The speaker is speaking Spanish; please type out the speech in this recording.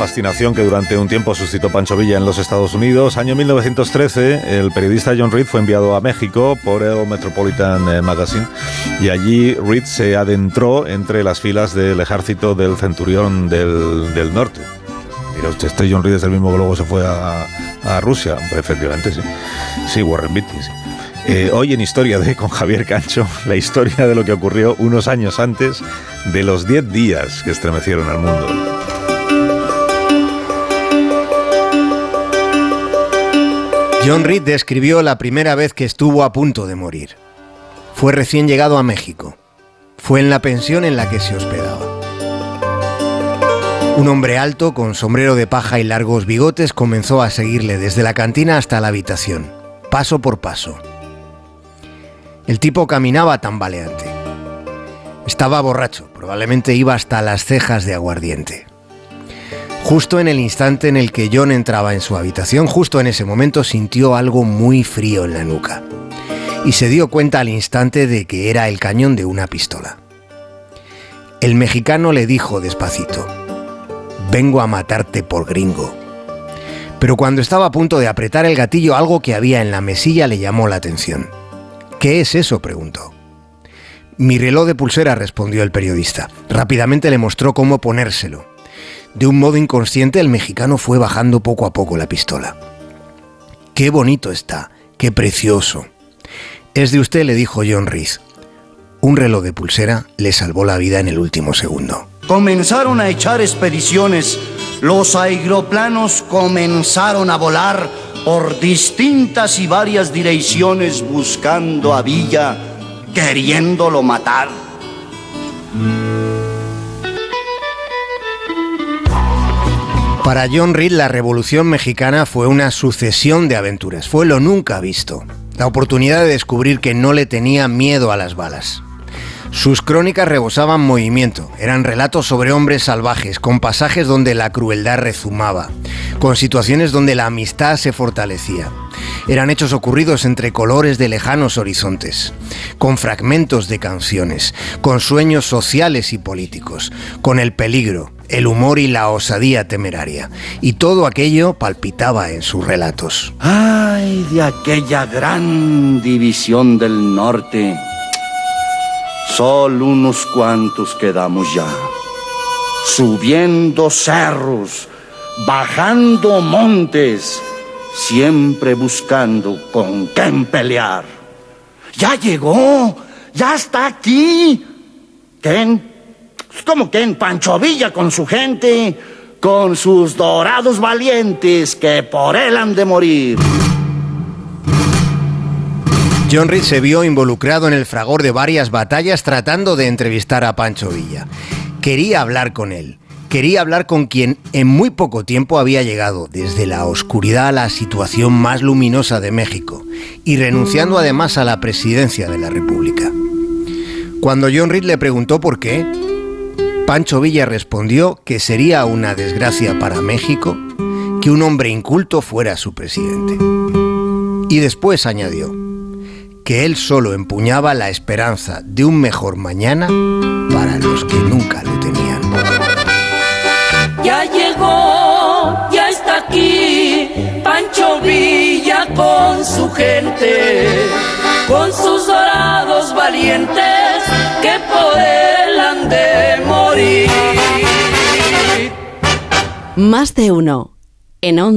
fascinación que durante un tiempo suscitó Pancho Villa en los Estados Unidos. Año 1913, el periodista John Reed fue enviado a México por el Metropolitan eh, Magazine y allí Reed se adentró entre las filas del ejército del Centurión del, Norte. Mira usted, este John Reed es el mismo que luego se fue a, Rusia. efectivamente, sí. Sí, Warren Beatty, eh, hoy en Historia de con Javier Cancho, la historia de lo que ocurrió unos años antes de los 10 días que estremecieron al mundo. John Reed describió la primera vez que estuvo a punto de morir. Fue recién llegado a México. Fue en la pensión en la que se hospedaba. Un hombre alto, con sombrero de paja y largos bigotes, comenzó a seguirle desde la cantina hasta la habitación, paso por paso. El tipo caminaba tambaleante. Estaba borracho, probablemente iba hasta las cejas de aguardiente. Justo en el instante en el que John entraba en su habitación, justo en ese momento sintió algo muy frío en la nuca y se dio cuenta al instante de que era el cañón de una pistola. El mexicano le dijo despacito, vengo a matarte por gringo. Pero cuando estaba a punto de apretar el gatillo, algo que había en la mesilla le llamó la atención. ¿Qué es eso? preguntó. Mi reloj de pulsera, respondió el periodista. Rápidamente le mostró cómo ponérselo. De un modo inconsciente el mexicano fue bajando poco a poco la pistola. Qué bonito está, qué precioso. Es de usted, le dijo John Reed. Un reloj de pulsera le salvó la vida en el último segundo. Comenzaron a echar expediciones. Los aeroplanos comenzaron a volar por distintas y varias direcciones buscando a Villa, queriéndolo matar. Para John Reed la Revolución Mexicana fue una sucesión de aventuras, fue lo nunca visto, la oportunidad de descubrir que no le tenía miedo a las balas. Sus crónicas rebosaban movimiento, eran relatos sobre hombres salvajes, con pasajes donde la crueldad rezumaba, con situaciones donde la amistad se fortalecía. Eran hechos ocurridos entre colores de lejanos horizontes, con fragmentos de canciones, con sueños sociales y políticos, con el peligro, el humor y la osadía temeraria. Y todo aquello palpitaba en sus relatos. ¡Ay, de aquella gran división del norte! Solo unos cuantos quedamos ya. Subiendo cerros, bajando montes, siempre buscando con quién pelear. Ya llegó, ya está aquí. ¿Quién? ¿Cómo quién? Pancho Villa con su gente, con sus dorados valientes que por él han de morir. John Reed se vio involucrado en el fragor de varias batallas tratando de entrevistar a Pancho Villa. Quería hablar con él. Quería hablar con quien en muy poco tiempo había llegado desde la oscuridad a la situación más luminosa de México y renunciando además a la presidencia de la República. Cuando John Reed le preguntó por qué, Pancho Villa respondió que sería una desgracia para México que un hombre inculto fuera su presidente. Y después añadió, que él solo empuñaba la esperanza de un mejor mañana para los que nunca lo tenían. Ya llegó, ya está aquí, Pancho Villa con su gente, Más de uno. En